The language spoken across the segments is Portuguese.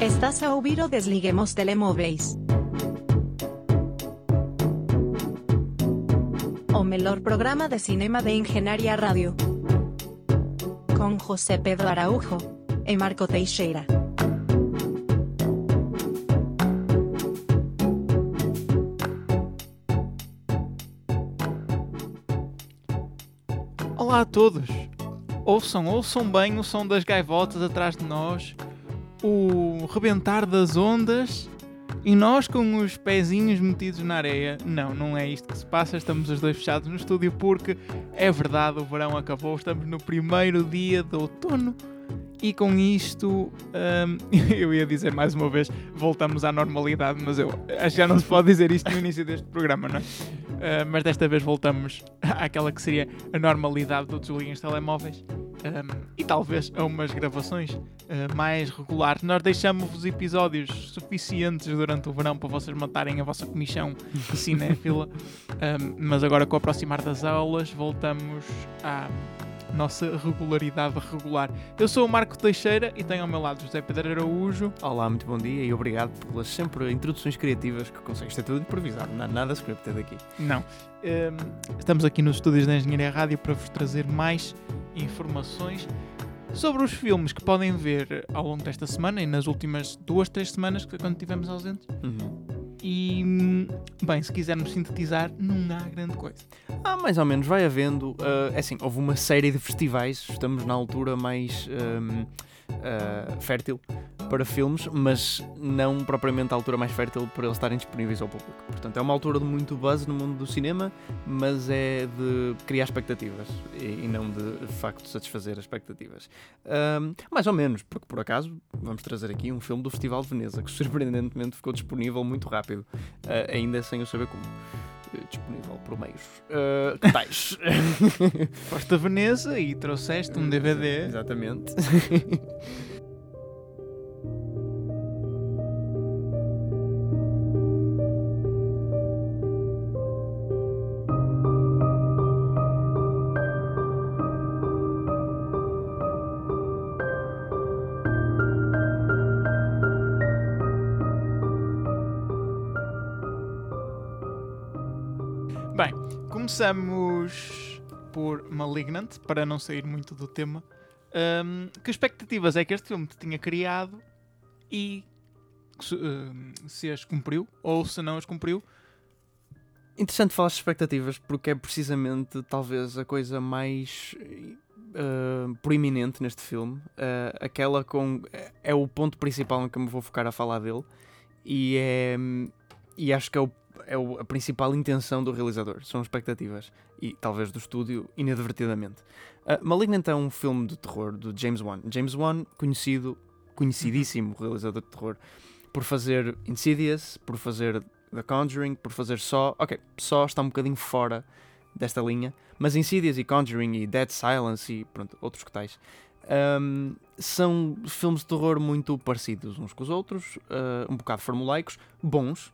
Estás a ouvir o Desliguemos Telemóveis. O melhor programa de cinema de Engenharia Rádio. Com José Pedro Araújo e Marco Teixeira. Olá a todos! Ouçam, ouçam bem o som das gaivotas atrás de nós, o rebentar das ondas e nós com os pezinhos metidos na areia. Não, não é isto que se passa, estamos os dois fechados no estúdio porque é verdade, o verão acabou, estamos no primeiro dia de outono e com isto, hum, eu ia dizer mais uma vez, voltamos à normalidade, mas eu acho que já não se pode dizer isto no início deste programa, não é? Uh, mas desta vez voltamos àquela que seria a normalidade do desliguem os telemóveis um, e talvez a umas gravações uh, mais regulares. Nós deixamos-vos episódios suficientes durante o verão para vocês matarem a vossa comissão cinéfila, um, mas agora com o aproximar das aulas voltamos à nossa regularidade regular. Eu sou o Marco Teixeira e tenho ao meu lado José Pedro Araújo. Olá, muito bom dia e obrigado pelas sempre introduções criativas que consegues ter tudo improvisado, não há nada scripted aqui. Não. Um, estamos aqui nos estúdios da Engenharia Rádio para vos trazer mais informações sobre os filmes que podem ver ao longo desta semana e nas últimas duas, três semanas que quando estivemos ausentes. Uhum. E, bem, se quisermos sintetizar, não há grande coisa. Ah, mais ou menos, vai havendo. Uh, é assim, houve uma série de festivais, estamos na altura mais um, uh, fértil para filmes, mas não propriamente a altura mais fértil para eles estarem disponíveis ao público. Portanto, é uma altura de muito buzz no mundo do cinema, mas é de criar expectativas e, e não de, de facto satisfazer as expectativas. Um, mais ou menos, porque por acaso vamos trazer aqui um filme do Festival de Veneza que surpreendentemente ficou disponível muito rápido, uh, ainda sem eu saber como disponível por meios. Uh, que tais? Foste a Veneza e trouxeste um DVD. Exatamente. começamos por Malignant, para não sair muito do tema. Um, que expectativas é que este filme te tinha criado e se, um, se as cumpriu ou se não as cumpriu? Interessante falar de expectativas porque é precisamente talvez a coisa mais uh, proeminente neste filme. Uh, aquela com. É o ponto principal em que me vou focar a falar dele e é. E acho que é o é a principal intenção do realizador, são expectativas e talvez do estúdio inadvertidamente. Uh, Malignant é um filme de terror do James Wan. James Wan, conhecido, conhecidíssimo realizador de terror, por fazer Insidious, por fazer The Conjuring, por fazer só. Ok, só está um bocadinho fora desta linha, mas Insidious e Conjuring e Dead Silence e pronto, outros que tais. Um, são filmes de terror muito parecidos uns com os outros, uh, um bocado formulaicos, bons,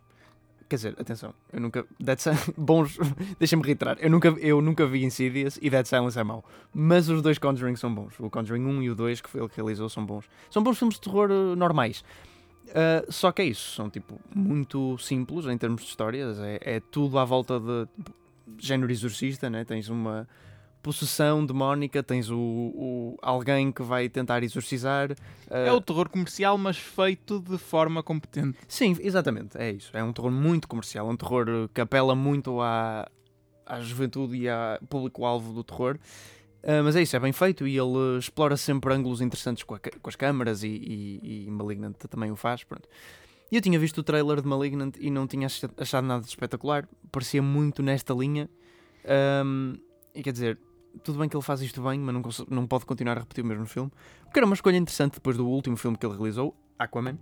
Quer dizer, atenção, eu nunca. Dead Silence. Bons. Deixa-me reiterar. Eu nunca, eu nunca vi Insidious e Dead Silence é mau. Mas os dois Conjuring são bons. O Conjuring 1 e o 2, que foi ele que realizou, são bons. São bons filmes de terror uh, normais. Uh, só que é isso. São tipo muito simples em termos de histórias. É, é tudo à volta de. Tipo, género exorcista, né? Tens uma possessão demónica, tens o, o, alguém que vai tentar exorcizar. Uh... É o terror comercial, mas feito de forma competente. Sim, exatamente, é isso. É um terror muito comercial, um terror que apela muito à, à juventude e ao público-alvo do terror. Uh, mas é isso, é bem feito e ele explora sempre ângulos interessantes com, a, com as câmaras e, e, e Malignant também o faz. Pronto. E eu tinha visto o trailer de Malignant e não tinha achado nada de espetacular, parecia muito nesta linha. Um, e quer dizer, tudo bem que ele faz isto bem, mas não, não pode continuar a repetir o mesmo filme. Porque era uma escolha interessante depois do último filme que ele realizou, Aquaman.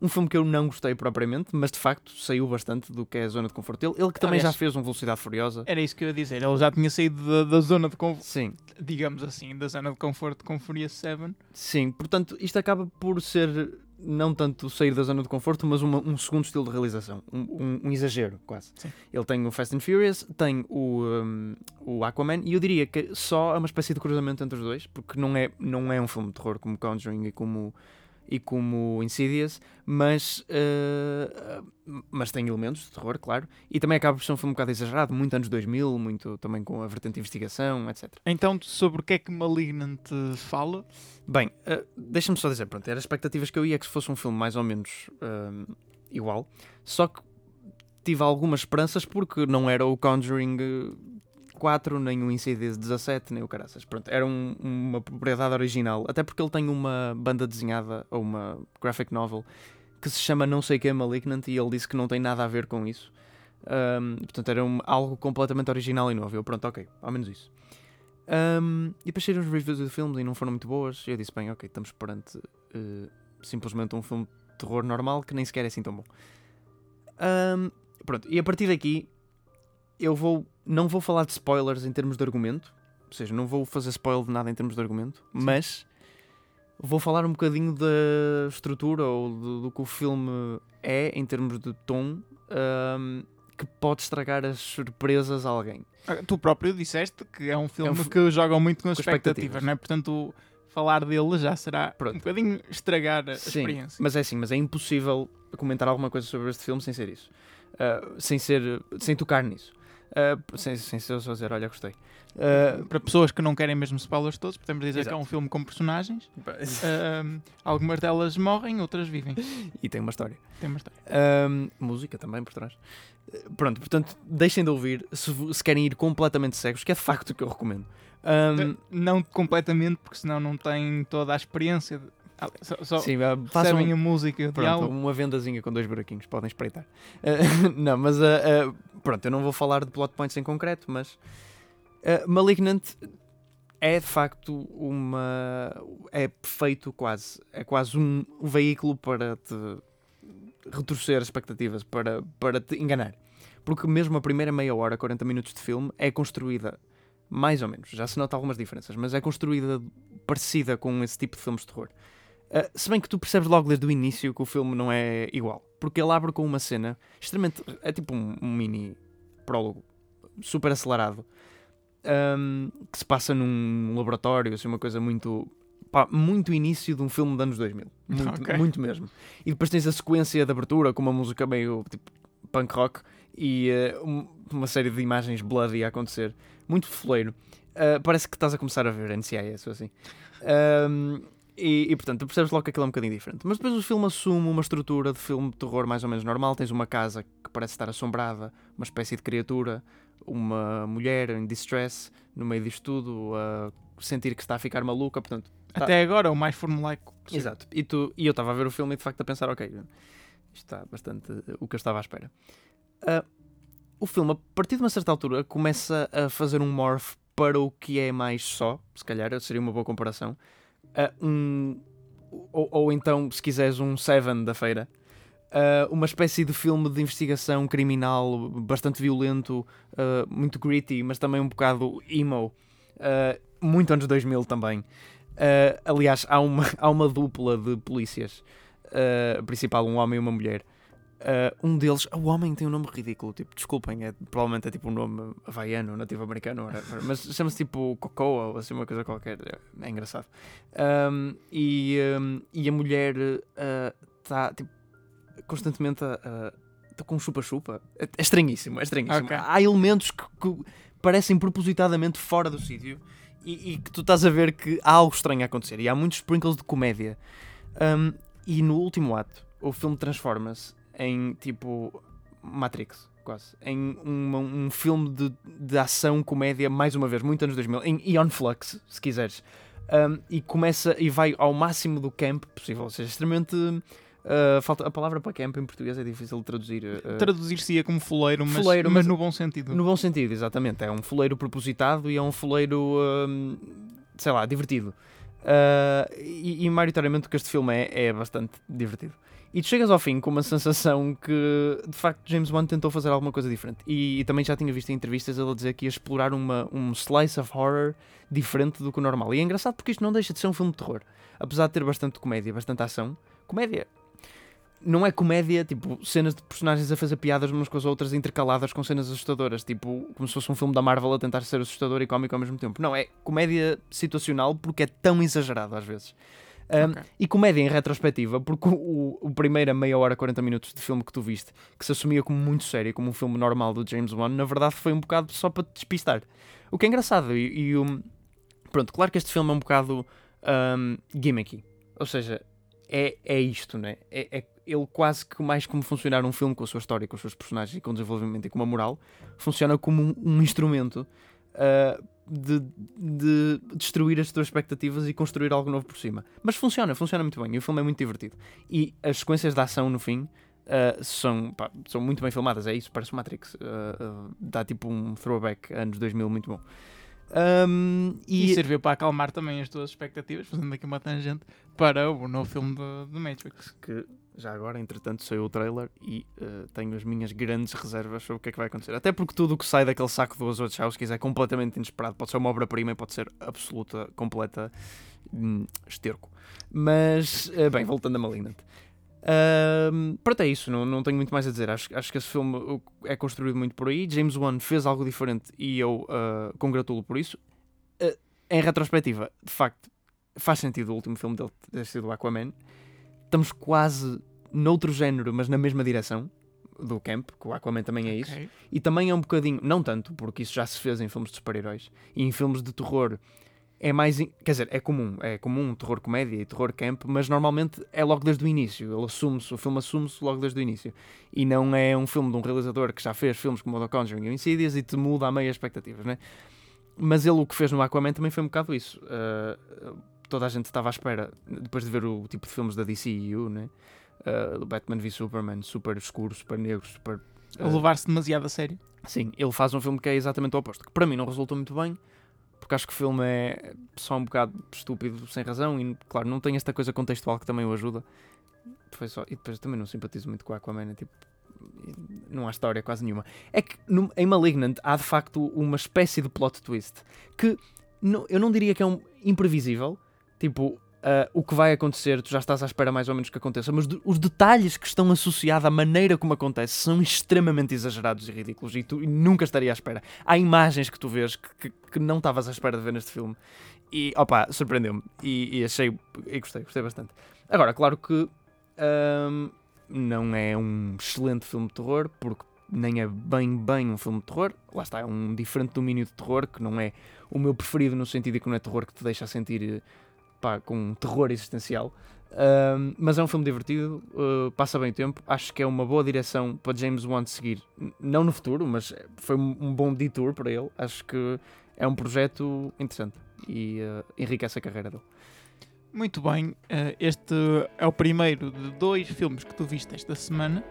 Um filme que eu não gostei propriamente, mas de facto saiu bastante do que é a zona de conforto dele. Ele que também Aliás, já fez um Velocidade Furiosa. Era isso que eu ia dizer. Ele já tinha saído da, da zona de conforto. Sim. Digamos assim, da zona de conforto com Furious 7. Sim, portanto, isto acaba por ser não tanto sair da zona de conforto, mas uma, um segundo estilo de realização, um, um, um exagero quase. Sim. Ele tem o Fast and Furious, tem o, um, o Aquaman, e eu diria que só é uma espécie de cruzamento entre os dois, porque não é, não é um filme de terror como Conjuring e como e como Insidious, mas, uh, mas tem elementos de terror, claro, e também acaba por ser um filme um bocado exagerado, muito anos 2000, muito também com a vertente de investigação, etc. Então, sobre o que é que Malignant fala? Bem, uh, deixa-me só dizer, pronto, eram expectativas que eu ia que fosse um filme mais ou menos uh, igual, só que tive algumas esperanças porque não era o Conjuring 4, nem o Insidious 17, nem o Caraças. Pronto, era um, uma propriedade original, até porque ele tem uma banda desenhada, ou uma graphic novel, que se chama não sei que é Malignant, e ele disse que não tem nada a ver com isso. Um, portanto, era um, algo completamente original e novo. Eu, pronto, ok, ao menos isso. Um, e depois saíram os reviews do filme e não foram muito boas. E eu disse, bem, ok, estamos perante uh, simplesmente um filme de terror normal que nem sequer é assim tão bom. Um, pronto, e a partir daqui eu vou não vou falar de spoilers em termos de argumento, ou seja, não vou fazer spoiler de nada em termos de argumento, Sim. mas vou falar um bocadinho da estrutura ou do, do que o filme é em termos de tom. Um, que pode estragar as surpresas a alguém. Ah, tu próprio disseste que é um filme é um que joga muito com as expectativas, expectativas, não é? Portanto, falar dele já será Pronto. um bocadinho estragar a Sim, experiência. Mas é assim, mas é impossível comentar alguma coisa sobre este filme sem ser isso. Uh, sem ser sem tocar nisso. Uh, sem, sem ser só dizer, olha, gostei. Uh, para pessoas que não querem mesmo spoilers todos, podemos dizer Exato. que é um filme com personagens. Uh, algumas delas morrem, outras vivem. E tem uma história. Tem uma história. música também por trás. Pronto, portanto, deixem de ouvir se, se, querem ir completamente cegos, que é de facto o que eu recomendo. Um, não completamente, porque senão não têm toda a experiência. Só, só Sim, façam a música. Pronto, uma vendazinha com dois buraquinhos, podem espreitar. Uh, não, mas uh, uh, pronto, eu não vou falar de plot points em concreto, mas Malignant é de facto uma. é perfeito, quase. É quase um veículo para te retorcer as expectativas, para, para te enganar. Porque mesmo a primeira meia hora, 40 minutos de filme, é construída mais ou menos, já se nota algumas diferenças, mas é construída parecida com esse tipo de filmes de terror. Uh, se bem que tu percebes logo desde o início que o filme não é igual. Porque ele abre com uma cena extremamente. É tipo um, um mini prólogo super acelerado um, que se passa num laboratório, assim, uma coisa muito. Pá, muito início de um filme dos anos 2000. Muito, okay. muito mesmo. E depois tens a sequência de abertura com uma música meio tipo punk rock e uh, uma série de imagens bloody a acontecer. Muito foleiro. Uh, parece que estás a começar a ver NCIS ou assim. Um, e, e, portanto, tu percebes logo que aquilo é um bocadinho diferente. Mas depois o filme assume uma estrutura de filme de terror mais ou menos normal. Tens uma casa que parece estar assombrada, uma espécie de criatura, uma mulher em distress no meio disto tudo, a sentir que está a ficar maluca. Portanto, tá... Até agora, o mais formulaico possível. Exato. E, tu, e eu estava a ver o filme e de facto a pensar: ok, isto está bastante o que eu estava à espera. Uh, o filme, a partir de uma certa altura, começa a fazer um morph para o que é mais só, se calhar seria uma boa comparação uh, um, ou, ou, então, se quiseres, um Seven da feira. Uh, uma espécie de filme de investigação criminal bastante violento, uh, muito gritty, mas também um bocado emo. muito anos 2000 também. aliás, há uma, há uma dupla de polícias, principal, um homem e uma mulher, Uh, um deles, o homem tem um nome ridículo, tipo, desculpem, é, provavelmente é tipo um nome havaiano, nativo americano, mas chama-se tipo Cocoa ou assim uma coisa qualquer, é, é engraçado. Um, e, um, e a mulher está uh, tipo, constantemente a, tá com um chupa-chupa. É, é, estranhíssimo, é estranhíssimo. Okay. Há elementos que, que, parecem propositadamente fora do sítio e, e, que tu estás a ver que há algo estranho a acontecer. E há muitos sprinkles de comédia. Um, e no último ato, o filme transforma-se em tipo Matrix, quase. Em uma, um filme de, de ação, comédia, mais uma vez, muito anos 2000, em Eon Flux, se quiseres. Um, e começa e vai ao máximo do camp possível, ou seja, extremamente. Uh, falta, a palavra para camp em português é difícil de traduzir. Uh, Traduzir-se-ia como fuleiro, mas, fuleiro mas, mas, no bom sentido. No bom sentido, exatamente. É um fuleiro propositado e é um fuleiro, sei lá, divertido. Uh, e, e maioritariamente o que este filme é, é bastante divertido. E tu chegas ao fim com uma sensação que de facto James Bond tentou fazer alguma coisa diferente. E, e também já tinha visto em entrevistas ele dizer que ia explorar uma, um slice of horror diferente do que o normal. E é engraçado porque isto não deixa de ser um filme de terror. Apesar de ter bastante comédia, bastante ação. Comédia. Não é comédia, tipo, cenas de personagens a fazer piadas umas com as outras intercaladas com cenas assustadoras, tipo, como se fosse um filme da Marvel a tentar ser assustador e cómico ao mesmo tempo. Não, é comédia situacional porque é tão exagerado às vezes. Um, Ok. E comédia em retrospectiva, porque o, o, o primeira meia hora, 40 minutos de filme que tu viste, que se assumia como muito sério, como um filme normal do James Wan, na verdade foi um bocado só para te despistar. O que é engraçado, e, e um, pronto, claro que este filme é um bocado um, gimmicky. Ou seja, é, é isto, né? É, é ele quase que mais como funcionar um filme com a sua história, com os seus personagens e com o desenvolvimento e com uma moral, funciona como um, um instrumento uh, de, de destruir as tuas expectativas e construir algo novo por cima. Mas funciona, funciona muito bem. E o filme é muito divertido. E as sequências de ação no fim uh, são, pá, são muito bem filmadas. É isso, parece Matrix. Uh, uh, dá tipo um throwback anos 2000 muito bom. Um, E, e, serviu para acalmar também as tuas expectativas, fazendo aqui uma tangente para o novo filme do, do Matrix. que já agora, entretanto, saiu o trailer e uh, tenho as minhas grandes reservas sobre o que é que vai acontecer. Até porque tudo o que sai daquele saco do Wachowskis é completamente inesperado. Pode ser uma obra-prima e pode ser absoluta, completa hum, esterco. Mas, uh, bem, voltando a Malignant. Um, pronto, é isso. Não, não tenho muito mais a dizer. Acho, acho que esse filme é construído muito por aí. James Wan fez algo diferente e eu uh, congratulo por isso. Uh, em retrospectiva, de facto, faz sentido o último filme dele ter sido Aquaman. Estamos quase noutro género, mas na mesma direção do Camp, que o Aquaman também é isso. Ok. E também é um bocadinho, não tanto, porque isso já se fez em filmes de super-heróis e em filmes de terror é mais, quer dizer, é comum, é comum terror comédia e terror camp, mas normalmente é logo desde o início. Ele assume-se, o filme assume-se logo desde o início. E não é um filme de um realizador que já fez filmes como o The Conjuring e o Insidious e te muda a meia expectativas, né? Mas ele o que fez no Aquaman também foi um bocado isso. Uh, toda a gente estava à espera, depois de ver o tipo de filmes da DCU, né? Uh, Batman v Superman, super escuro, super negro, super. A uh, levar-se demasiado a sério. Sim, ele faz um filme que é exatamente o oposto. Que para mim não resultou muito bem, porque acho que o filme é só um bocado estúpido, sem razão, e claro, não tem esta coisa contextual que também o ajuda. Foi só, e depois também não simpatizo muito com a Aquaman, é tipo, não há história quase nenhuma. É que no- em Malignant há de facto uma espécie de plot twist que não- eu não diria que é um imprevisível, tipo. Ah, o que vai acontecer, tu já estás à espera mais ou menos que aconteça, mas de- os detalhes que estão associados à maneira como acontece são extremamente exagerados e ridículos e tu nunca estaria à espera. Há imagens que tu vês que, que, que não estavas à espera de ver neste filme e opa, surpreendeu-me e, e achei e gostei, gostei bastante. Agora, claro que não é um excelente filme de terror, porque nem é bem bem um filme de terror, lá está, é um diferente domínio de terror que não é o meu preferido no sentido de que não é terror que te deixa sentir pá, com um terror existencial. Ahm, mas é um filme divertido, uh, passa bem o tempo. Acho que é uma boa direção para James Wan seguir, não no futuro, mas foi um um bom detour para ele. Acho que é um projeto interessante e uh, enriquece a carreira dele. Muito bem, eh, este é o primeiro de dois filmes que tu viste esta semana.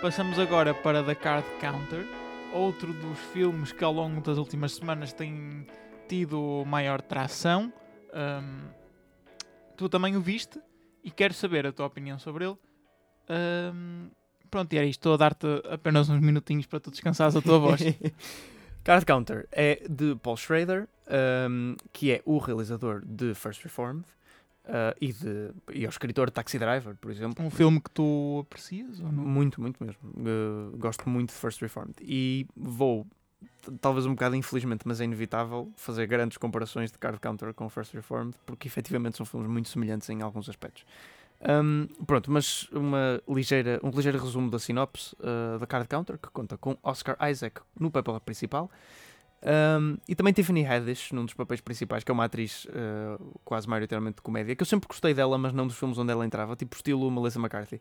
Passamos agora para The Card Counter, outro dos filmes que ao longo das últimas semanas tem tido maior tração. Ahm, tu também o viste e quero saber a tua opinião sobre ele. Ahm, pronto, e era isto. Estou a dar-te apenas uns minutinhos para tu descansares a tua voz. Card Counter é de Paul Schrader, um, que é o realizador de First Reformed uh, e, de, e é o escritor Taxi Driver, por exemplo. Um filme que tu aprecias ou não? Muito, muito mesmo. Uh, gosto muito de First Reformed. E vou, talvez um bocado infelizmente, mas é inevitável, fazer grandes comparações de Card Counter com First Reformed, porque efetivamente são filmes muito semelhantes em alguns aspectos. Um, pronto, mas uma ligeira, um ligeiro resumo da sinopse uh, da Card Counter, que conta com Oscar Isaac no papel principal. Um, e também Tiffany Haddish num dos papéis principais, que é uma atriz uh, quase maioritariamente de comédia, que eu sempre gostei dela, mas não dos filmes onde ela entrava, tipo estilo Melissa McCarthy.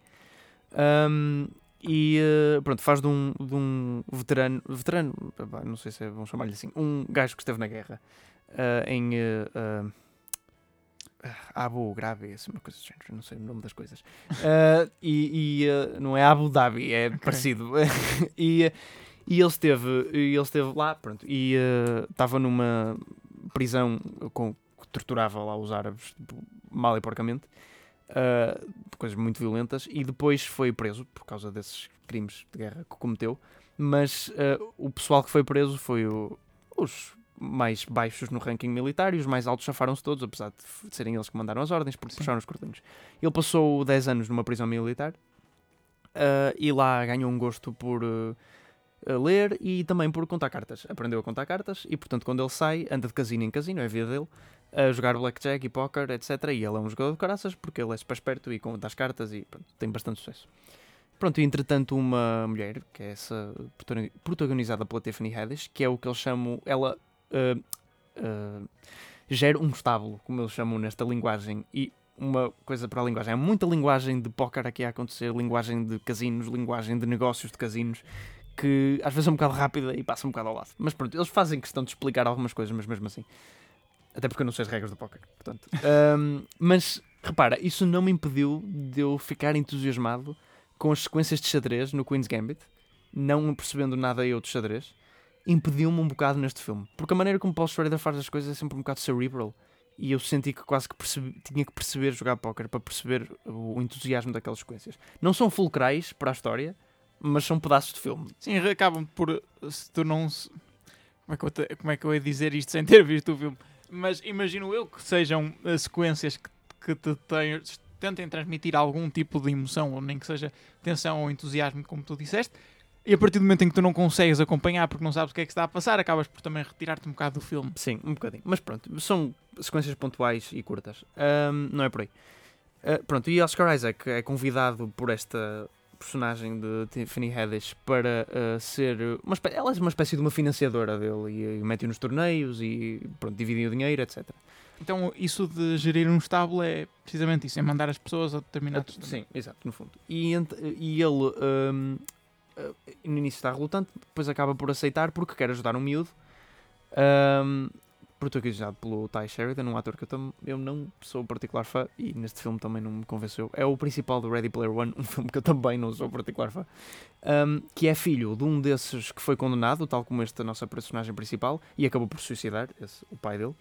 Um, e uh, pronto, faz de um, de um veterano, veterano, não sei se é, vamos chamar-lhe assim, um gajo que esteve na guerra uh, em uh, Abu Ghraib, assim, uma coisa do género, não sei o nome das coisas. E e, não é Abu Dhabi, é parecido. e, e ele esteve, ele esteve lá, pronto, e uh, estava numa prisão com, que torturava lá os árabes tipo, mal e porcamente, uh, coisas muito violentas, e depois foi preso por causa desses crimes de guerra que cometeu. Mas uh, o pessoal que foi preso foi o- os mais baixos no ranking militar e os mais altos chafaram-se todos, apesar de serem eles que mandaram as ordens, porque Sim. puxaram os cordões. Ele passou 10 anos numa prisão militar ah, e lá ganhou um gosto por ah, a ler e também por contar cartas. Aprendeu a contar cartas e, portanto, quando ele sai, anda de casino em casino, é a vida dele, a jogar blackjack e póquer, etc. E ele é um jogador de caraças porque ele é super esperto e conta as cartas e pronto, tem bastante sucesso. Pronto, e entretanto, uma mulher, que é essa protagoni- protagonizada pela Tiffany Haddish, que é o que eles chamam, ela ah, ah, gera um estábulo, como eles chamam nesta linguagem, e uma coisa para a linguagem. Há muita linguagem de póquer aqui a acontecer, linguagem de casinos, linguagem de negócios de casinos, que às vezes é um bocado rápida e passa um bocado ao lado. Mas pronto, eles fazem questão de explicar algumas coisas, mas mesmo assim. Até porque eu não sei as regras do póquer, portanto. Ahm, mas repara, isso não me impediu de eu ficar entusiasmado com as sequências de xadrez no Queen's Gambit, não percebendo nada eu de xadrez, impediu-me um bocado neste filme. Porque a maneira como Paul Schrader faz as coisas é sempre um bocado cerebral. E eu senti que quase que percebi- tinha que perceber jogar póquer para perceber o entusiasmo daquelas sequências. Não são fulcrais para a história, mas são pedaços de filme. Sim, acabam por. Se tu não. se- Como é, que eu te- como é que eu ia dizer isto sem ter visto o filme? Mas imagino eu que sejam eh, sequências que, que te tenham- tentem transmitir algum tipo de emoção, ou nem que seja tensão ou entusiasmo, como tu disseste. E a partir do momento em que tu não consegues acompanhar porque não sabes o que é que está a passar, acabas por também retirar-te um bocado do filme. Sim, um bocadinho. Mas pronto, são sequências pontuais e curtas. Ahm, não é por aí. Ah, pronto, e Oscar Isaac é convidado por esta personagem de Tiffany Haddish para ah, ser uma ela é uma espécie de uma financiadora dele e, e mete-o nos torneios e pronto, dividem o dinheiro, etc. Então, isso de gerir um estábulo é precisamente isso: é mandar as pessoas a determinados. Sim, exato, no fundo. E, e ele ahm, ah, no início está relutante, depois acaba por aceitar porque quer ajudar um miúdo. ahm, protagonizado pelo Ty Sheridan, um ator que eu, tam- eu não sou particular fã e neste filme também não me convenceu. É o principal do Ready Player One, um filme que eu também não sou particular fã. ahm, que é filho de um desses que foi condenado, tal como esta nossa personagem principal, e acabou por suicidar, esse, o pai dele.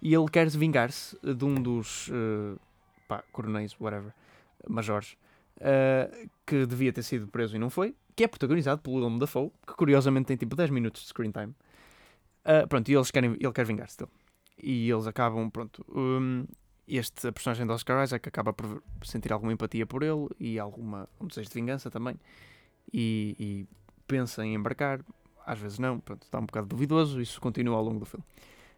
E ele quer vingar-se de um dos eh, pá, coronéis, whatever, majores, uh, que devia ter sido preso e não foi, que é protagonizado pelo Willem Dafoe, que curiosamente tem tipo 10 minutos de screen time. Uh, pronto, e eles querem, ele quer vingar-se dele. E eles acabam, pronto. um, este, a personagem de Oscar Isaac acaba por sentir alguma empatia por ele e alguma, um desejo de vingança também. E, e pensa em embarcar, às vezes não, pronto, está um bocado duvidoso, isso continua ao longo do filme.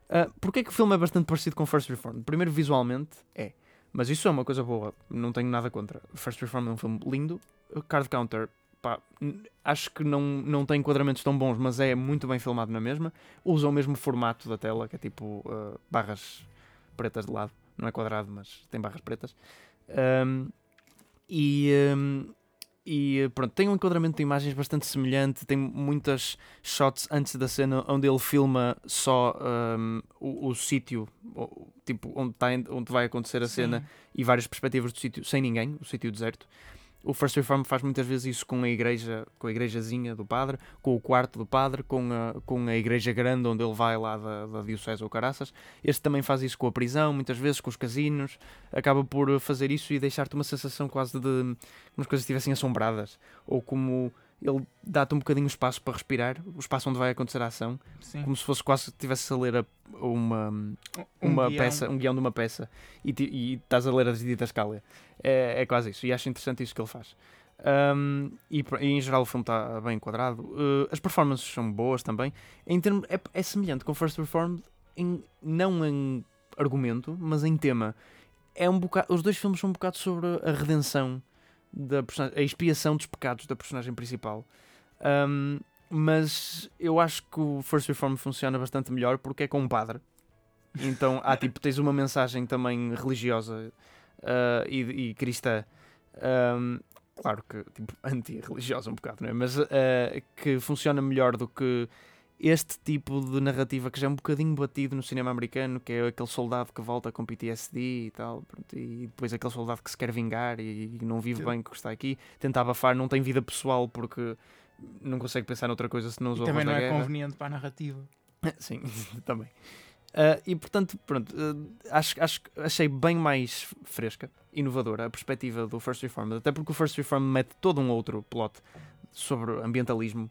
Uh, Porquê que o filme é bastante parecido com First Reformed? Primeiro, visualmente, é. Mas isso é uma coisa boa, não tenho nada contra. First Reformed é um filme lindo. Card Counter, pá, acho que não, não tem enquadramentos tão bons, mas é muito bem filmado na mesma. Usa o mesmo formato da tela, que é tipo uh, barras pretas de lado. Não é quadrado, mas tem barras pretas. Um, e, um, e pronto, tem um enquadramento de imagens bastante semelhante. Tem muitas shots antes da cena onde ele filma só um, o, o sítio, tipo onde, tá, onde vai acontecer a cena e várias perspectivas do sítio sem ninguém, o sítio deserto. O First Reform faz muitas vezes isso com a igreja, com a igrejazinha do padre, com o quarto do padre, com a, com a igreja grande onde ele vai lá da, da Diocese ou Caraças. Este também faz isso com a prisão, muitas vezes com os casinos. Acaba por fazer isso e deixar-te uma sensação quase de como as coisas estivessem assombradas. Ou como ele dá-te um bocadinho espaço para respirar, o espaço onde vai acontecer a ação, Sim. como se fosse quase que estivesse a ler a- uma, Um uma guião. peça, um guião de uma peça e, e estás a ler a Dita Escália. É, é quase isso. E acho interessante isso que ele faz. Um, e, e em geral o filme está bem enquadrado. Uh, as performances são boas também. Em termos, é, é semelhante com First Reformed, em, não em argumento, mas em tema. É um bocado, os dois filmes são um bocado sobre a redenção, da personagem, a expiação dos pecados da personagem principal. Um, mas eu acho que o First Reform funciona bastante melhor porque é com um padre. Então há tipo, tens uma mensagem também religiosa ah, e, e cristã. Ahm, claro que tipo, anti-religiosa um bocado, não é? Mas ah, que funciona melhor do que este tipo de narrativa que já é um bocadinho batido no cinema americano, que é aquele soldado que volta com PTSD e tal, pronto, e depois aquele soldado que se quer vingar e, e não vive Sim. bem com o que está aqui, tenta abafar, não tem vida pessoal porque não consegue pensar noutra coisa se não usou também não é guerra. conveniente para a narrativa. Sim, também. Ah, e portanto, pronto, ah, acho, acho, que achei bem mais fresca, inovadora a perspectiva do First Reformed, até porque o First Reformed mete todo um outro plot sobre ambientalismo,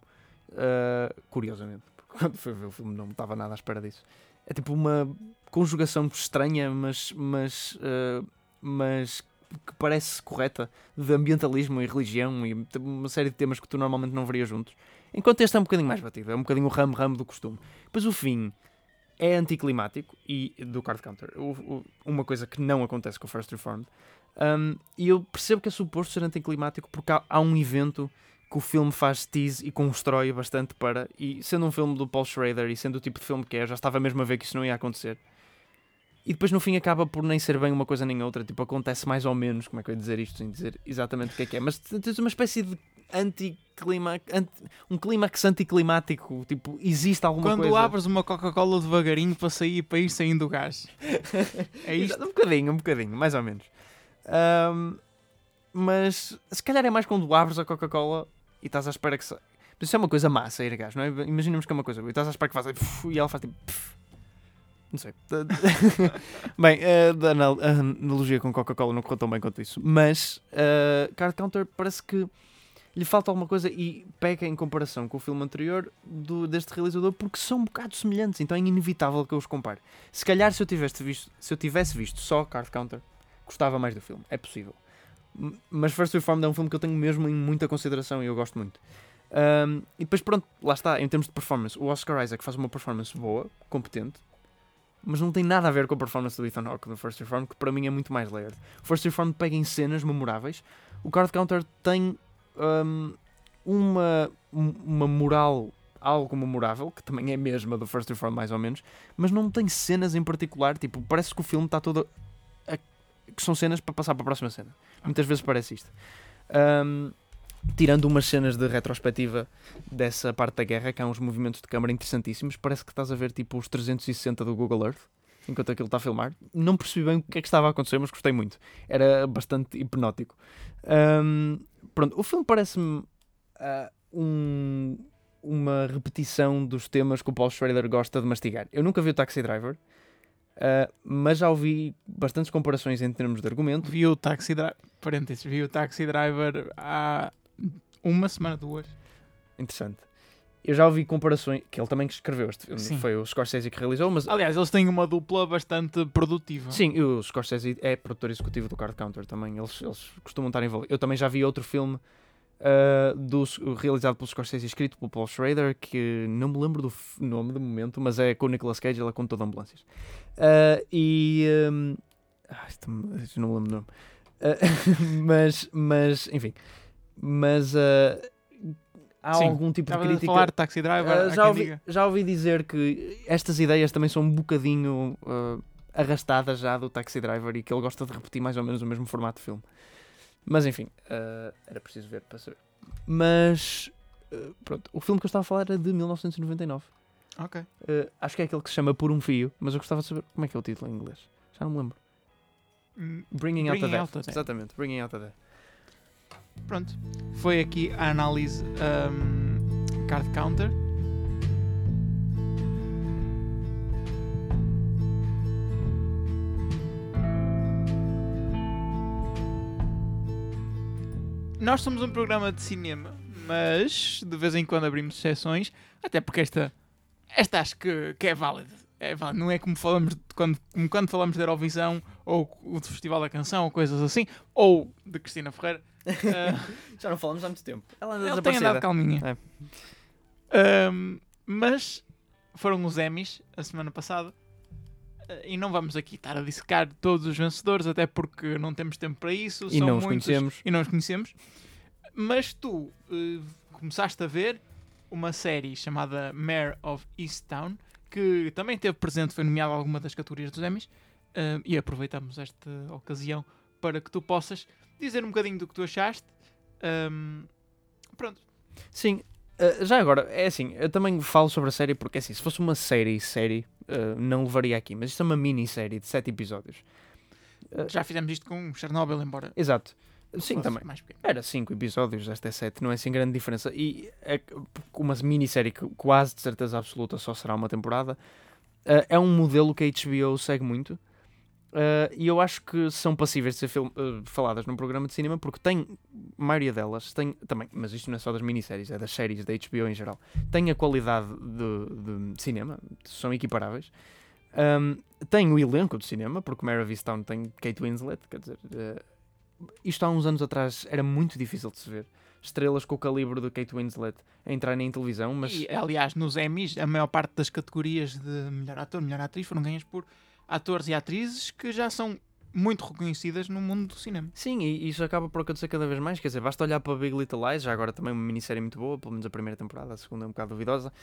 ah, curiosamente, quando fui ver o filme não estava nada à espera disso. É tipo uma conjugação estranha, mas, mas, uh, mas que parece correta de ambientalismo e religião e uma série de temas que tu normalmente não verias juntos. Enquanto este é um bocadinho mais batido, é um bocadinho o ramo-ramo do costume. Depois o fim é anticlimático e do card counter. O, o, uma coisa que não acontece com o First Reformed. Um, e eu percebo que é suposto ser anticlimático porque há, há, um evento que o filme faz tease e constrói bastante para. E sendo um filme do Paul Schrader e sendo o tipo de filme que é, já estava mesmo a ver que isso não ia acontecer. E depois no fim acaba por nem ser bem uma coisa nem outra. Tipo, acontece mais ou menos. Como é que eu ia dizer isto sem dizer exatamente o que é que é? Mas tens uma espécie de anticlima, anti, um clímax anticlimático. Tipo, existe alguma Quando coisa. Quando abres uma Coca-Cola devagarinho para sair para ir saindo o gás. É isto? um bocadinho, um bocadinho, mais ou menos. Um, mas se calhar é mais quando abres a Coca-Cola e estás à espera que. Sa... Isso é uma coisa massa, ir gás, não é? Imaginemos que é uma coisa. E estás à espera que faça. E ela faz tipo. Não sei. bem, uh, a analogia com Coca-Cola não correu tão bem quanto isso. Mas uh, Card Counter parece que lhe falta alguma coisa e pega em comparação com o filme anterior do, deste realizador porque são um bocado semelhantes, então é inevitável que eu os compare. Se calhar se eu tivesse visto, se eu tivesse visto só Card Counter, gostava mais do filme, é possível. Mas First Reformed é um filme que eu tenho mesmo em muita consideração e eu gosto muito. Um, e depois, pronto, lá está, em termos de performance, o Oscar Isaac faz uma performance boa, competente, mas não tem nada a ver com a performance do Ethan Hawke do First Reformed, que para mim é muito mais layered. First Reformed pega em cenas memoráveis, o Card Counter tem um, uma, uma moral algo memorável, que também é a mesma do First Reformed mais ou menos, mas não tem cenas em particular, tipo, parece que o filme está todo a, que são cenas para passar para a próxima cena. Muitas vezes parece isto. Um, tirando umas cenas de retrospectiva dessa parte da guerra, que há uns movimentos de câmara interessantíssimos, parece que estás a ver tipo os 360 do Google Earth, enquanto aquilo está a filmar. Não percebi bem o que é que estava a acontecer, mas gostei muito. Era bastante hipnótico. Um, pronto, o filme parece-me uh, um, uma repetição dos temas que o Paul Schrader gosta de mastigar. Eu nunca vi o Taxi Driver. Uh, mas já ouvi bastantes comparações em termos de argumento. Vi o Taxi Driver, parênteses, vi o Taxi Driver há uma semana, duas. Interessante. Eu já ouvi comparações, que ele também escreveu este filme, Sim. foi o Scorsese que realizou, mas... Aliás, eles têm uma dupla bastante produtiva. Sim, o Scorsese é produtor executivo do Card Counter também, eles, eles costumam estar envolvidos. Eu também já vi outro filme uh, do, realizado pelo Scorsese, escrito pelo Paul Schrader, que não me lembro do nome de momento, mas é com o Nicolas Cage, ele é com toda ambulâncias. Uh, e. Um, ah, não me lembro do nome. Uh, mas, mas, enfim. Mas. há Sim, algum tipo de crítica. falar de taxi driver. já, ouvi, já ouvi dizer que estas ideias também são um bocadinho arrastadas já do taxi driver e que ele gosta de repetir mais ou menos o mesmo formato de filme. Mas enfim, uh, era preciso ver para saber. Mas uh, pronto, o filme que eu estava a falar era de 1999. Ok. Uh, acho que é aquele que se chama Por um Fio, mas eu gostava de saber como é que é o título em inglês. Já não me lembro. Hum, Bringing, Out, Bringing out Exatamente, Bringing Out the Dead. Pronto, foi aqui a análise um, Card Counter. Nós somos um programa de cinema, mas de vez em quando abrimos sessões, até porque esta, esta acho que, que é válida. É. Não é como falamos de, quando, como quando falamos de Eurovisão ou do Festival da Canção ou coisas assim, ou de Cristina Ferreira. Uh, Já não falamos há muito tempo. Ela anda tem andado calminha. É. Um, mas foram os Emmys a semana passada e não vamos aqui estar a dissecar todos os vencedores, até porque não temos tempo para isso. E não os conhecemos. E não os conhecemos. Mas tu uh, começaste a ver uma série chamada Mayor of Easttown, que também teve presente, foi nomeada alguma das categorias dos Emmys, uh, e aproveitamos esta ocasião para que tu possas dizer um bocadinho do que tu achaste. Um, pronto. Sim, uh, já agora, é assim, eu também falo sobre a série porque, é assim, se fosse uma série, série, uh, não levaria aqui, mas isto é uma minissérie de 7 episódios. Uh, Já fizemos isto com Chernobyl, embora. Exato. Sim, também. Era 5 episódios, esta é 7, não é sem grande diferença. E é uma minissérie que quase de certeza absoluta só será uma temporada. Uh, é um modelo que a HBO segue muito. Uh, e eu acho que são passíveis de ser uh, faladas num programa de cinema porque tem, a maioria delas tem também, mas isto não é só das minisséries, é das séries da HBO em geral, tem a qualidade de, de cinema, são equiparáveis. Um, tem o elenco de cinema, porque Mare of tem Kate Winslet, quer dizer, uh, isto há uns anos atrás era muito difícil de se ver. Estrelas com o calibre de Kate Winslet a entrarem em televisão, mas. E, aliás, nos Emmys, a maior parte das categorias de melhor ator, melhor atriz foram ganhas por atores e atrizes que já são muito reconhecidas no mundo do cinema. Sim, e isso acaba por acontecer cada vez mais. Quer dizer, basta olhar para Big Little Lies, já agora também uma minissérie muito boa, pelo menos a primeira temporada, a segunda é um bocado duvidosa,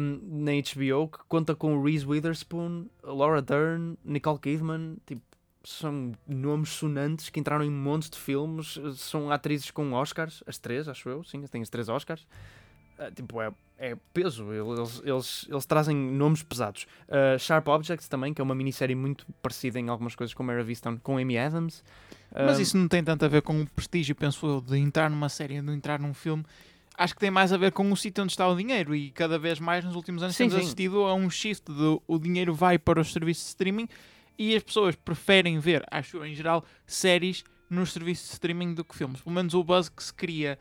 um, na HBO, que conta com Reese Witherspoon, Laura Dern, Nicole Kidman, tipo, são nomes sonantes que entraram em montes de filmes, são atrizes com Oscars, as três, acho eu, sim, têm as três Oscars. Uh, tipo, é, é peso, eles, eles, eles trazem nomes pesados. Uh, Sharp Objects também, que é uma minissérie muito parecida em algumas coisas com Mara Vista, com Amy Adams. Mas isso não tem tanto a ver com o prestígio, penso eu, de entrar numa série, de entrar num filme. Acho que tem mais a ver com o sítio onde está o dinheiro e cada vez mais nos últimos anos sim, temos sim. assistido a um shift do o dinheiro vai para os serviços de streaming e as pessoas preferem ver, acho eu, em geral, séries nos serviços de streaming do que filmes. Pelo menos o buzz que se cria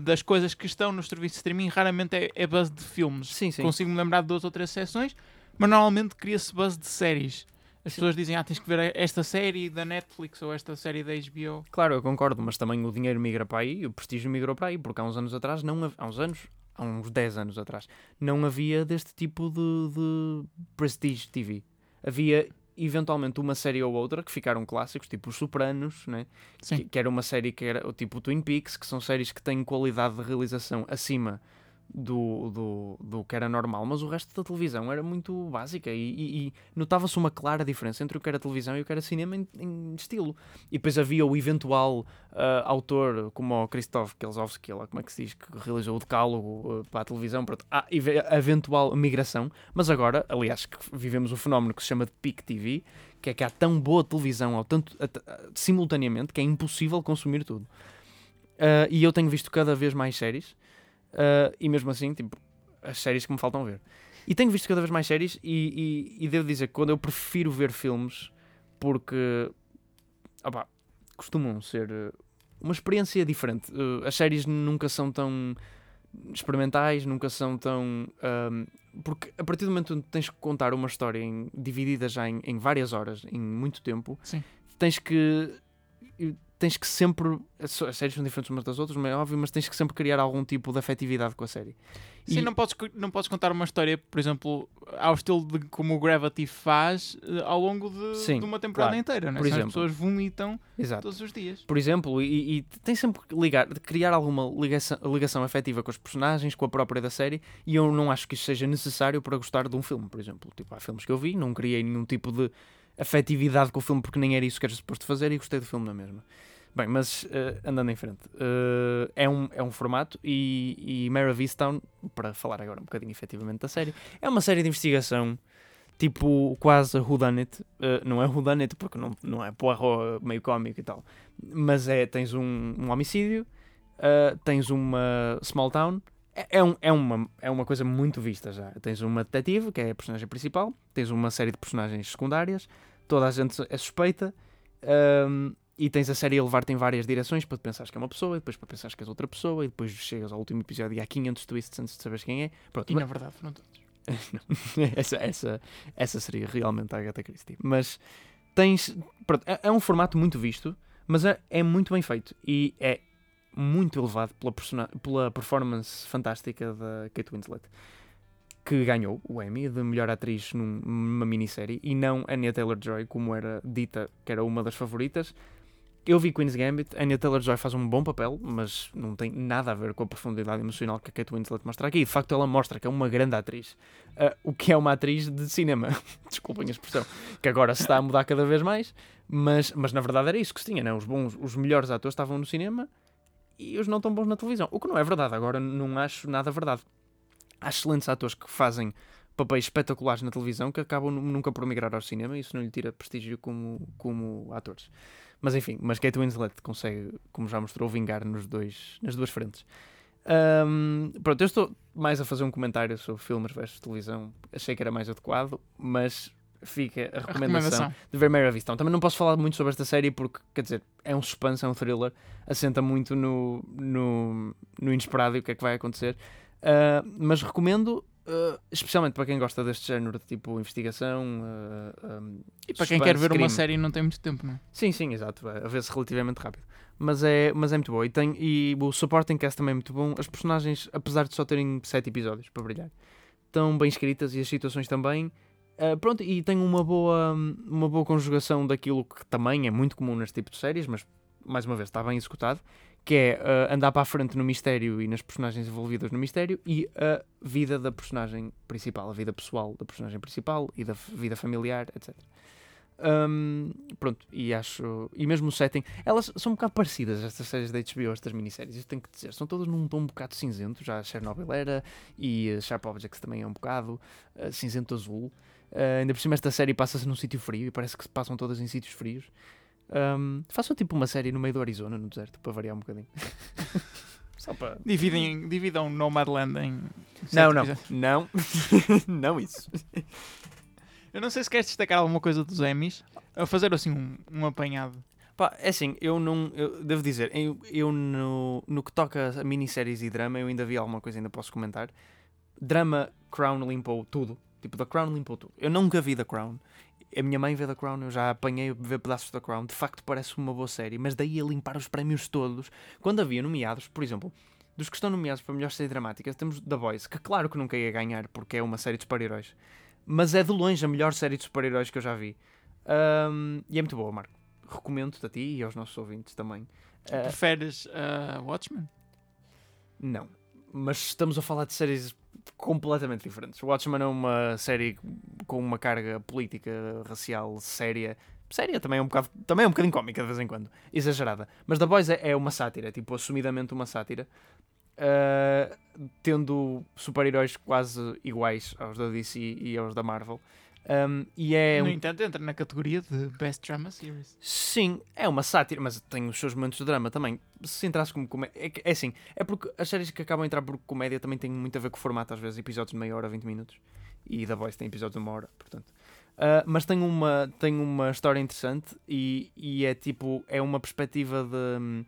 das coisas que estão nos serviços de streaming raramente é, é buzz de filmes. Sim, sim. Consigo-me lembrar de duas ou três sessões, mas normalmente cria-se buzz de séries. As sim. pessoas dizem, ah, tens que ver esta série da Netflix ou esta série da HBO. Claro, eu concordo, mas também o dinheiro migra para aí, o prestígio migrou para aí, porque há uns anos atrás, não há uns anos, há uns 10 anos atrás, não havia deste tipo de, de prestige TV. Havia eventualmente uma série ou outra que ficaram clássicos, tipo Os Sopranos, né? que, que, era uma série que era tipo Twin Peaks, que são séries que têm qualidade de realização acima do, do, do que era normal, mas o resto da televisão era muito básica e, e, e notava-se uma clara diferença entre o que era televisão e o que era cinema em, em estilo. E depois havia o eventual uh, autor, como o Kielzowski, lá, como é que se diz, que realizou o decálogo uh, para a televisão, pronto, a, eventual migração, mas agora, aliás, que vivemos um fenómeno que se chama de Peak TV, que é que há tão boa televisão ao tanto, a, a, simultaneamente que é impossível consumir tudo. Uh, e eu tenho visto cada vez mais séries Uh, e mesmo assim, tipo, as séries que me faltam ver. E tenho visto cada vez mais séries e, e, e devo dizer que quando eu prefiro ver filmes, porque opa, costumam ser ah, uma experiência diferente. Uh, as séries nunca são tão experimentais, nunca são tão. Um, porque a partir do momento onde tens que contar uma história em, dividida já em, em, várias horas, em muito tempo, Sim. tens que tens que sempre. As séries são diferentes umas das outras, mas é óbvio, mas tens que sempre criar algum tipo de afetividade com a série. Sim, e... não, podes, não podes contar uma história, por exemplo, ao estilo de como o Gravity faz eh, ao longo de, Sim, de uma temporada claro. inteira, né? Por exemplo, as pessoas vomitam Exato. todos os dias. Por exemplo, e, e tens sempre que ligar, criar alguma ligação, ligação afetiva com os personagens, com a própria da série, e eu não acho que isso seja necessário para gostar de um filme, por exemplo. Tipo, há filmes que eu vi, não criei nenhum tipo de afetividade com o filme porque nem era isso que era suposto fazer e gostei do filme na mesma. Bem, mas uh, andando em frente, uh, é, um, é um formato e, e Mare of Easttown, para falar agora um bocadinho efetivamente da série, é uma série de investigação tipo quase whodunit, uh, não é whodunit porque não, não é porra meio cómico e tal, mas é, tens um, um homicídio, uh, tens uma small town, é, é, um, é, uma, é uma coisa muito vista já. Tens uma detetive, que é a personagem principal, tens uma série de personagens secundárias, toda a gente é suspeita, um, e tens a série a levar-te em várias direções para pensares que é uma pessoa, e depois para pensares que és outra pessoa, e depois chegas ao último episódio e há 500 twists antes de saberes quem é. Pronto, e mas... na verdade foram todos. essa, essa, essa seria realmente a Agatha Christie. Mas tens. Pronto, é, é um formato muito visto, mas é, é muito bem feito e é muito elevado pela, pela performance fantástica da Kate Winslet que ganhou o Emmy de melhor atriz numa minissérie e não Anya Taylor-Joy, como era dita que era uma das favoritas. Eu vi Queen's Gambit, Anya Taylor-Joy faz um bom papel, mas não tem nada a ver com a profundidade emocional que a Kate Winslet mostra aqui. De facto, ela mostra que é uma grande atriz, uh, o que é uma atriz de cinema. Desculpem a expressão, que agora se está a mudar cada vez mais, mas, mas na verdade era isso que se tinha, né? os, bons, os melhores atores estavam no cinema e os não tão bons na televisão. O que não é verdade, agora não acho nada verdade. Há excelentes atores que fazem papéis espetaculares na televisão que acabam nunca por migrar ao cinema e isso não lhe tira prestígio como, como atores. Mas enfim, mas Kate Winslet consegue, como já mostrou, vingar nos dois, nas duas frentes. Um, pronto, eu estou mais a fazer um comentário sobre filmes versus televisão. Achei que era mais adequado, mas fica a A recomendação, recomendação. de ver Mary Easttown. Também não posso falar muito sobre esta série porque, quer dizer, é um suspense, é um thriller, assenta muito no, no, no inesperado e o que é que vai acontecer. Ah, mas recomendo, ah, especialmente para quem gosta deste género de tipo investigação. ah, um, E para quem quer ver uma crime. série e não tem muito tempo, não é? Sim, sim, exato. A ver-se relativamente rápido. Mas é, mas é muito boa. E, tem, e o supporting cast também é muito bom. As personagens, apesar de só terem sete episódios para brilhar, estão bem escritas e as situações também. Ah, pronto, e tem uma boa, uma boa conjugação daquilo que também é muito comum neste tipo de séries, mas mais uma vez está bem executado, que é ah, andar para a frente no mistério e nas personagens envolvidas no mistério e a vida da personagem principal, a vida pessoal da personagem principal e da vida familiar, etc. Hum, pronto, e acho. E mesmo o setting. Elas são um bocado parecidas, estas séries da HBO, estas minisséries, isso tenho que dizer. São todas num tom um bocado cinzento. Já Chernobyl era, e Sharp Objects também é um bocado uh, cinzento azul. Uh, ainda por cima, esta série passa-se num sítio frio e parece que se passam todas em sítios frios. Um, façam tipo uma série no meio do Arizona, no deserto, para variar um bocadinho. Só para. Dividem, dividam Nomadland em. Não, não, episódios. não, não isso. Eu não sei se queres destacar alguma coisa dos Emmys. A fazer assim um, um apanhado. Pá, é assim, eu não. Eu devo dizer, eu, eu no, no que toca a minisséries e drama, eu ainda vi alguma coisa, ainda posso comentar. Drama, Crown limpou tudo. Tipo, da Crown limpou tudo. Eu nunca vi da Crown. A minha mãe vê da Crown, eu já apanhei a ver pedaços da Crown. De facto, parece uma boa série, mas daí a limpar os prémios todos. Quando havia nomeados, por exemplo, dos que estão nomeados para melhor série dramática, temos The Boys, que claro que nunca ia ganhar, porque é uma série de super-heróis. Mas é de longe a melhor série de super-heróis que eu já vi. Ahm, e é muito boa, Marco. Recomendo-te a ti e aos nossos ouvintes também. Ah, Preferes uh, Watchmen? não. Mas estamos a falar de séries completamente diferentes. Watchmen é uma série com uma carga política, racial, séria. Séria também é um bocado, também é um bocadinho cómica de vez em quando. Exagerada. Mas The Boys é, é uma sátira, tipo, assumidamente uma sátira. ah, tendo super-heróis quase iguais aos da DC e aos da Marvel. Um, e é no um- entanto, entra na categoria de Best Drama Series. Sim, é uma sátira, mas tem os seus momentos de drama também. Se entrasse como comédia. É, é assim, é porque as séries que acabam a entrar por comédia também têm muito a ver com o formato, às vezes, episódios de meia hora, 20 minutos. E da Voice tem episódios de uma hora, portanto. Ah, mas tem uma, tem uma história interessante e, e é tipo, é uma perspectiva de.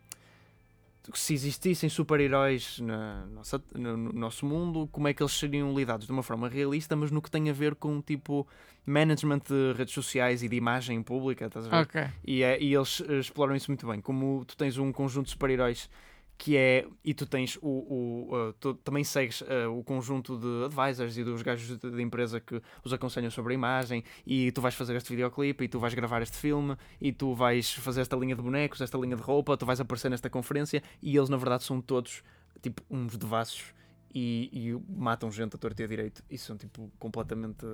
Se existissem super-heróis no, no nosso mundo, como é que eles seriam lidados de uma forma realista, mas no que tem a ver com tipo management de redes sociais e de imagem pública, estás a ver? Ok. E, é- e eles eh, exploram isso muito bem. Como tu tens um conjunto de super-heróis que é. E tu tens o. o uh, tu também segues uh, o conjunto de advisors e dos gajos de, de empresa que os aconselham sobre a imagem. E tu vais fazer este videoclipe e tu vais gravar este filme e tu vais fazer esta linha de bonecos, esta linha de roupa, tu vais aparecer nesta conferência. E eles, na verdade, são todos tipo uns devassos e, e matam gente a torto e a direito. E são tipo completamente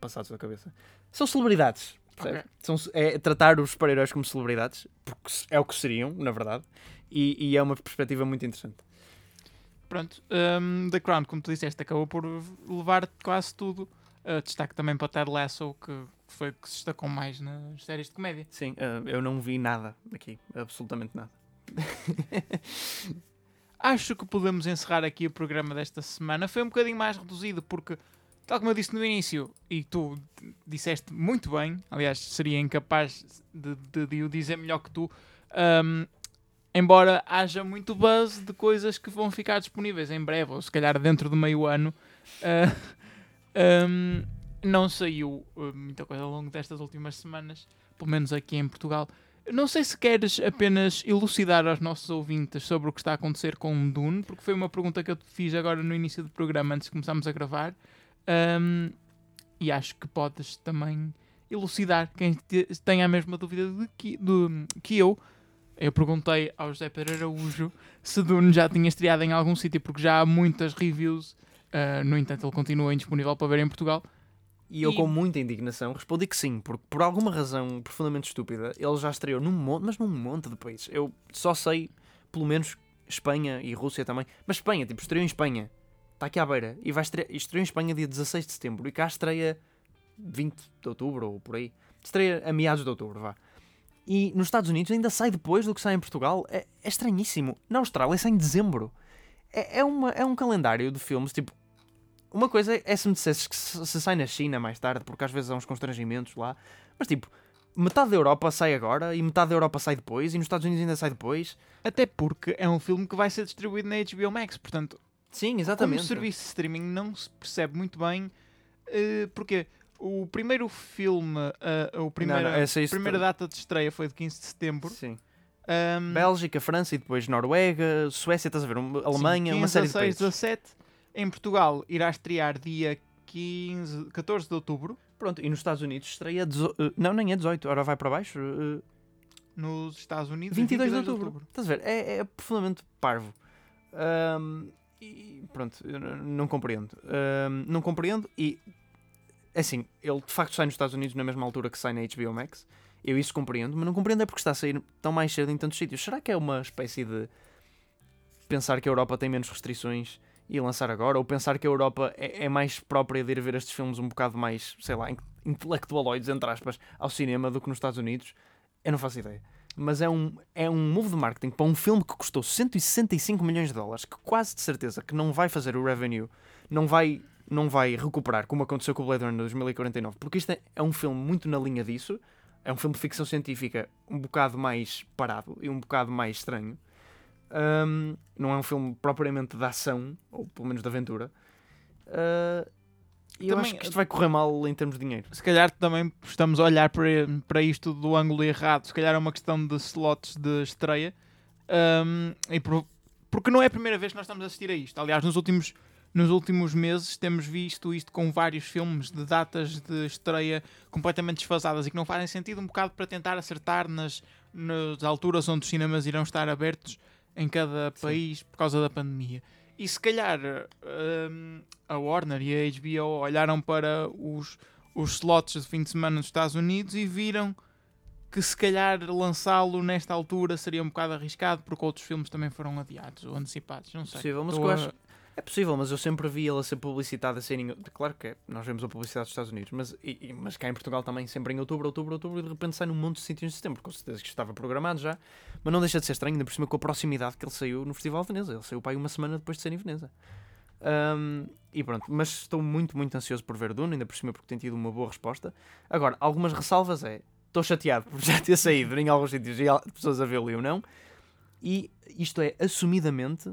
passados da cabeça. São celebridades. percebe? Ok. São, é tratar os super-heróis como celebridades, porque é o que seriam, na verdade, e, e é uma perspectiva muito interessante. Pronto. um, The Crown, como tu disseste, acabou por levar quase tudo. Uh, destaque também para Ted Lasso, que foi o que se destacou mais nas séries de comédia. Sim, eh, eu não vi nada aqui, absolutamente nada. Acho que podemos encerrar aqui o programa desta semana. Foi um bocadinho mais reduzido porque, tal como eu disse no início, e tu disseste muito bem, aliás, seria incapaz de, de- de o dizer melhor que tu, hum, embora haja muito buzz de coisas que vão ficar disponíveis em breve, ou se calhar dentro de meio ano, ah, hum, não saiu uh, muita coisa ao longo destas últimas semanas, pelo menos aqui em Portugal. Não sei se queres apenas elucidar aos nossos ouvintes sobre o que está a acontecer com Dune, porque foi uma pergunta que eu te fiz agora no início do programa, antes de começarmos a gravar. Ahm, e acho que podes também elucidar quem te- tenha a mesma dúvida que, do- que eu. Eu perguntei ao José Pedro Araújo se Dune já tinha estreado em algum sítio, porque já há muitas reviews. ah, no entanto, ele continua indisponível para ver em Portugal. E eu, E- com muita indignação, respondi que sim, porque por alguma razão profundamente estúpida, ele já estreou num monte, mas num monte de países. Eu só sei, pelo menos, Espanha e Rússia também. Mas Espanha, tipo, estreou em Espanha. Está aqui à beira. E vai estrear, estreou em Espanha dia 16 de setembro. E cá estreia 20 de outubro ou por aí. Estreia a meados de outubro, vá. E nos Estados Unidos ainda sai depois do que sai em Portugal. É, é estranhíssimo. Na Austrália sai em dezembro. É, é, uma, é um calendário de filmes, tipo, uma coisa é se me dissesses que se, se sai na China mais tarde, porque às vezes há uns constrangimentos lá, mas tipo, metade da Europa sai agora e metade da Europa sai depois e nos Estados Unidos ainda sai depois. Até porque é um filme que vai ser distribuído na HBO Max, portanto, Sim, como exatamente. serviço de streaming não se percebe muito bem eh, porque o primeiro filme, eh, o primeiro, Não, não, essa é a isso- primeira data de estreia foi de 15 de setembro. Sim. Ahm, Bélgica, França e depois Noruega, Suécia, estás a ver? Um- Alemanha, sim, uma 15, série de 16, países. 17. Em Portugal irá estrear dia 15, 14 de outubro. Pronto, e nos Estados Unidos estreia. dezo- eh, Não, nem é 18, agora vai para baixo. eh, Nos Estados Unidos, 22, 22 de outubro. Estás a ver? É, é profundamente parvo. Ahm, e pronto, não compreendo. Ahm, não compreendo e assim, ele de facto sai nos Estados Unidos na mesma altura que sai na HBO Max. Eu isso compreendo, mas não compreendo é porque está a sair tão mais cedo em tantos sítios. Será que é uma espécie de pensar que a Europa tem menos restrições e lançar agora? Ou pensar que a Europa é, é mais própria de ir ver estes filmes um bocado mais, sei lá, in- intelectualoides, entre aspas, ao cinema do que nos Estados Unidos? Eu não faço ideia. Mas é um, é um move de marketing para um filme que custou 165 milhões de dólares, que quase de certeza que não vai fazer o revenue, não vai, não vai recuperar, como aconteceu com o Blade Runner 2049, porque isto é, é um filme muito na linha disso, é um filme de ficção científica um bocado mais parado e um bocado mais estranho. Ahm, não é um filme propriamente de ação, ou pelo menos de aventura. Ah, e eu Também- acho que isto vai correr mal em termos de dinheiro. Se calhar também estamos a olhar para, para isto do ângulo errado. Se calhar é uma questão de slots de estreia. Ahm, e por- porque não é a primeira vez que nós estamos a assistir a isto. Aliás, nos últimos, nos últimos meses temos visto isto com vários filmes de datas de estreia completamente desfasadas e que não fazem sentido um bocado para tentar acertar nas, nas alturas onde os cinemas irão estar abertos em cada Sim. país por causa da pandemia. E se calhar hum, a Warner e a HBO olharam para os, os slots de fim de semana nos Estados Unidos e viram que se calhar lançá-lo nesta altura seria um bocado arriscado porque outros filmes também foram adiados ou antecipados, não sei. Possível, mas Estou eu a- acho- É possível, mas eu sempre vi ela ser publicitada assim. em- Claro que é, nós vemos a publicidade dos Estados Unidos, mas, e- mas cá em Portugal também, sempre em outubro, outubro, outubro, e de repente sai num monte de sítios em setembro. Com certeza que estava programado já, mas não deixa de ser estranho, ainda por cima com a proximidade que ele saiu no Festival de Veneza. Ele saiu para aí uma semana depois de ser em Veneza. Ahm, e pronto, mas estou muito, muito ansioso por ver Dune, ainda por cima porque tem tido uma boa resposta. Agora, algumas ressalvas é. Estou chateado por já ter saído em alguns sítios e pessoas a vê-lo e eu não. E isto é assumidamente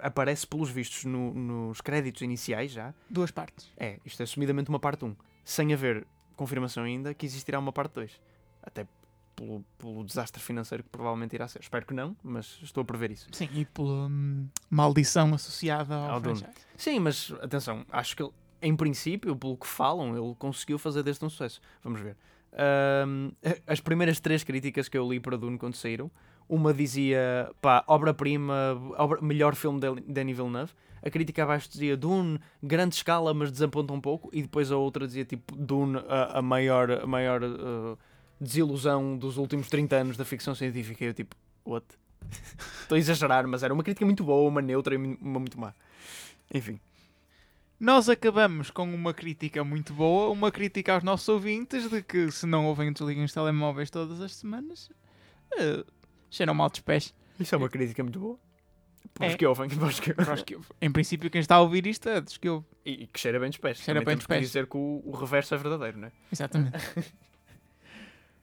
aparece pelos vistos no- nos créditos iniciais já. Duas partes. É, isto é assumidamente uma parte 1, sem haver confirmação ainda que existirá uma parte 2. Até pelo, pelo desastre financeiro que provavelmente irá ser. Espero que não, mas estou a prever isso. Sim, e pela hum, maldição associada ao, Ao franchise. Sim, mas atenção, acho que ele, em princípio, pelo que falam, ele conseguiu fazer deste um sucesso. Vamos ver. Ahm, as primeiras três críticas que eu li para Dune quando saíram, uma dizia, pá, obra-prima, obra- melhor filme de Denis Villeneuve. A crítica abaixo dizia Dune, grande escala, mas desaponta um pouco. E depois a outra dizia, tipo, Dune, a, a maior, a maior uh, desilusão dos últimos 30 anos da ficção científica. E eu, tipo, what? Estou a exagerar, mas era uma crítica muito boa, uma neutra e uma muito má. Enfim. Nós acabamos com uma crítica muito boa, uma crítica aos nossos ouvintes de que se não ouvem desliguem os telemóveis todas as semanas, eh, cheiram mal dos pés. Isso é uma crítica muito boa. Para os É. que ouvem, para os que... Que ouvem. Em princípio, quem está a ouvir isto é dos que ouve. E, e que cheira bem dos pés. Cheira Também bem dos que pés. dizer que o, o reverso é verdadeiro, não é? Exatamente.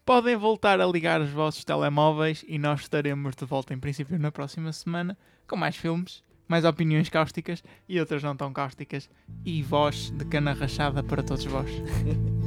Podem voltar a ligar os vossos telemóveis e nós estaremos de volta, em princípio, na próxima semana com mais filmes, mais opiniões cáusticas e outras não tão cáusticas e voz de cana rachada para todos vós.